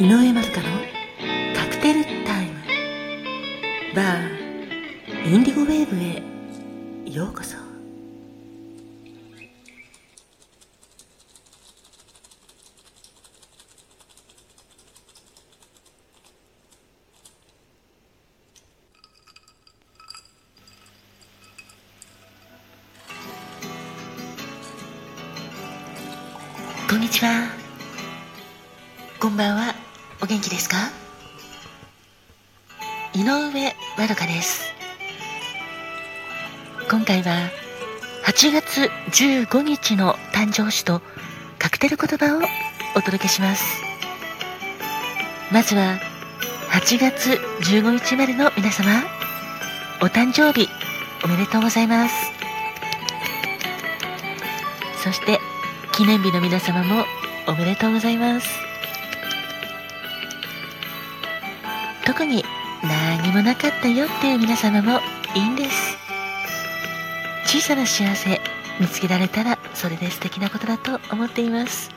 井上まどかのカクテルタイム。バーインディゴウェーブへようこそ。こんにちは。こんばんは。お元気ですか？井上まどかです。今回は8月15日の誕生日とカクテル言葉をお届けします。まずは8月15日までの皆様お誕生日おめでとうございます。そして記念日の皆様もおめでとうございます。特に何もなかったよっていう皆様もいいんです。小さな幸せ見つけられたらそれで素敵なことだと思っています。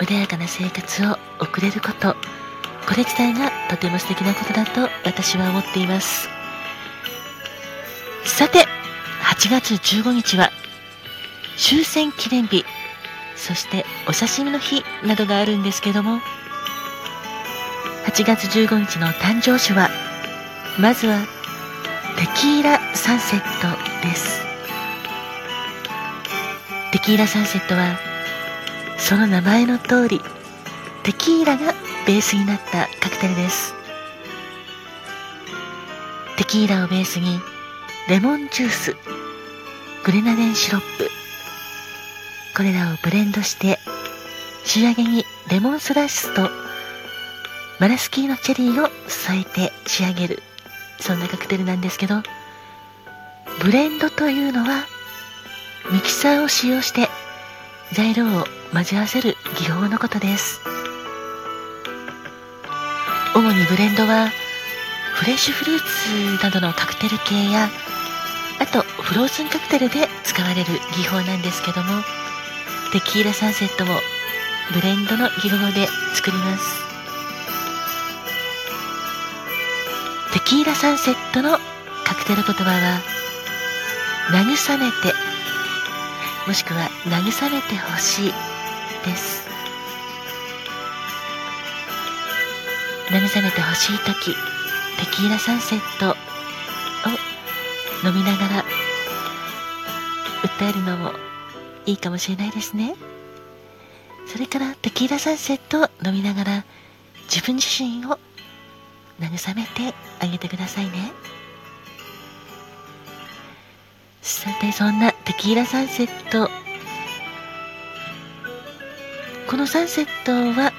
穏やかな生活を送れること。これ自体がとても素敵なことだと私は思っています。さて8月15日は終戦記念日。そしてお刺身の日などがあるんですけども8月15日の誕生日はまずはテキーラサンセットです。テキーラサンセットはその名前の通りテキーラがベースになったカクテルです。テキーラをベースにレモンジュースグレナデンシロップこれらをブレンドして仕上げにレモンスライスとマラスキーのチェリーを添えて仕上げる。そんなカクテルなんですけどブレンドというのはミキサーを使用して材料を混ぜ合わせる技法のことです。主にブレンドはフレッシュフルーツなどのカクテル系やあとフローズンカクテルで使われる技法なんですけどもテキーラサンセットもブレンドの技法で作ります。キーラサンセットのカクテル言葉は慰めてもしくは慰めてほしいです。慰めてほしい時テキーラサンセットを飲みながら訴えるのもいいかもしれないですね。それからテキーラサンセットを飲みながら自分自身を慰めてあげてくださいね。さてそんなテキーラサンセット。このサンセットは、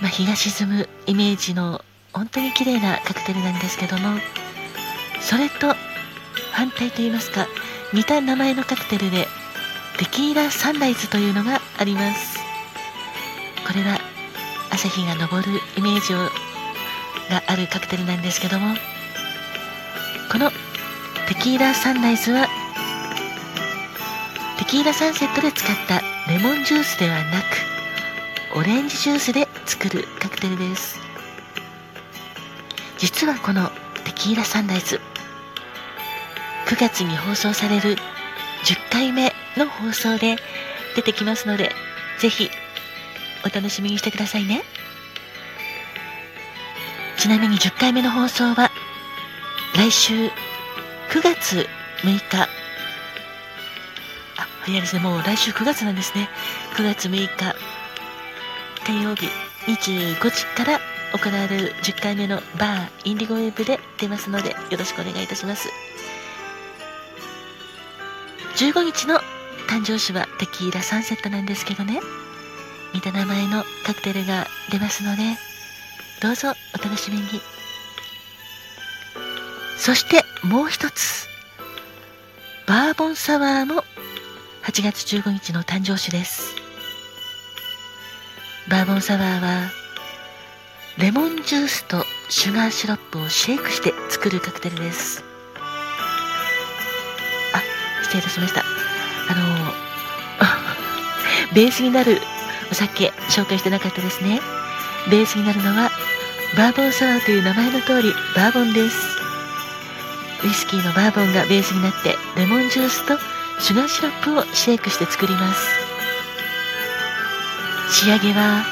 まあ、日が沈むイメージの本当に綺麗なカクテルなんですけどもそれと反対といいますか似た名前のカクテルでテキーラサンライズというのがあります。これは朝日が昇るイメージをがあるカクテルなんですけどもこのテキーラサンライズはテキーラサンセットで使ったレモンジュースではなくオレンジジュースで作るカクテルです。実はこのテキーラサンライズ9月に放送される10回目の放送で出てきますのでぜひお楽しみにしてくださいね。ちなみに10回目の放送は来週9月6日。あ早いですね。もう来週9月なんですね。9月6日火曜日25時から行われる10回目のバーインディゴウェブで出ますのでよろしくお願いいたします。15日の誕生日はテキーラサンセットなんですけどね。似た名前のカクテルが出ますのでどうぞお楽しみに。そしてもう一つ。バーボンサワーも8月15日の誕生日です。バーボンサワーはレモンジュースとシュガーシロップをシェイクして作るカクテルです。あ失礼いたしました。あの ベースになるお酒紹介してなかったですね。ベースになるのはバーボンサワーという名前の通りバーボンです。ウイスキーのバーボンがベースになってレモンジュースとシュガーシロップをシェイクして作ります。仕上げは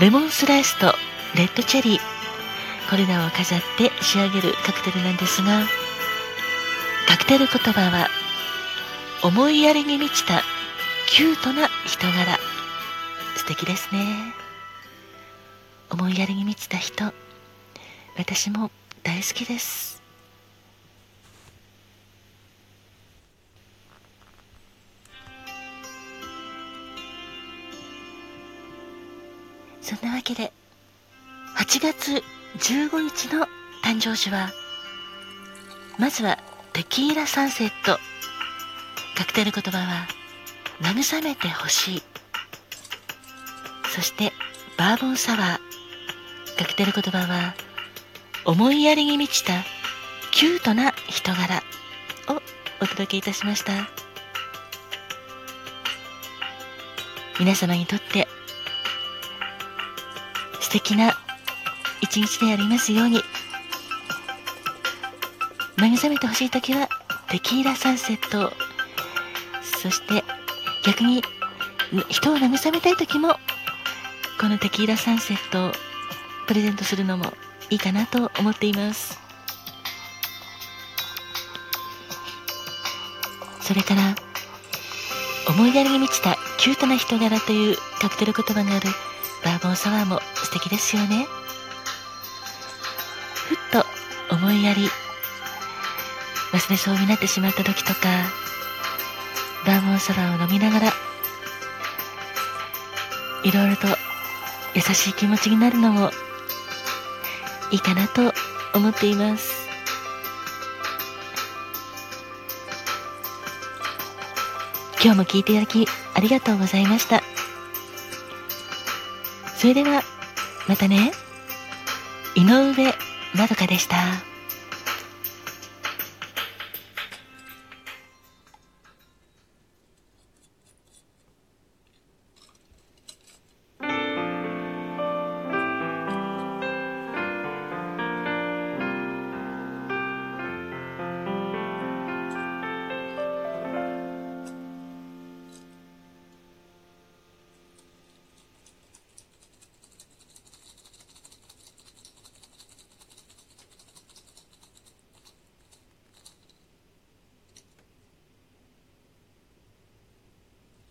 レモンスライスとレッドチェリー。これらを飾って仕上げるカクテルなんですがカクテル言葉は思いやりに満ちたキュートな人柄。素敵ですね。思いやりに満ちた人。私も大好きです。そんなわけで8月15日の誕生日はまずはテキーラサンセットカクテル言葉は慰めてほしい。そしてバーボンサワー。カクテル言葉は思いやりに満ちたキュートな人柄をお届けいたしました。皆様にとって素敵な一日でありますように慰めてほしい時はテキーラサンセットそして逆に人を慰めたい時もこのテキーラサンセットをプレゼントするのもいいかなと思っています。それから思いやりに満ちたキュートな人柄というカクテル言葉があるバーボンサワーも素敵ですよね。ふっと思いやり忘れそうになってしまった時とかバーボンサワーを飲みながらいろいろと優しい気持ちになるのもいいかなと思っています。今日も聞いていただきありがとうございました。それではまたね。井上まどかでした。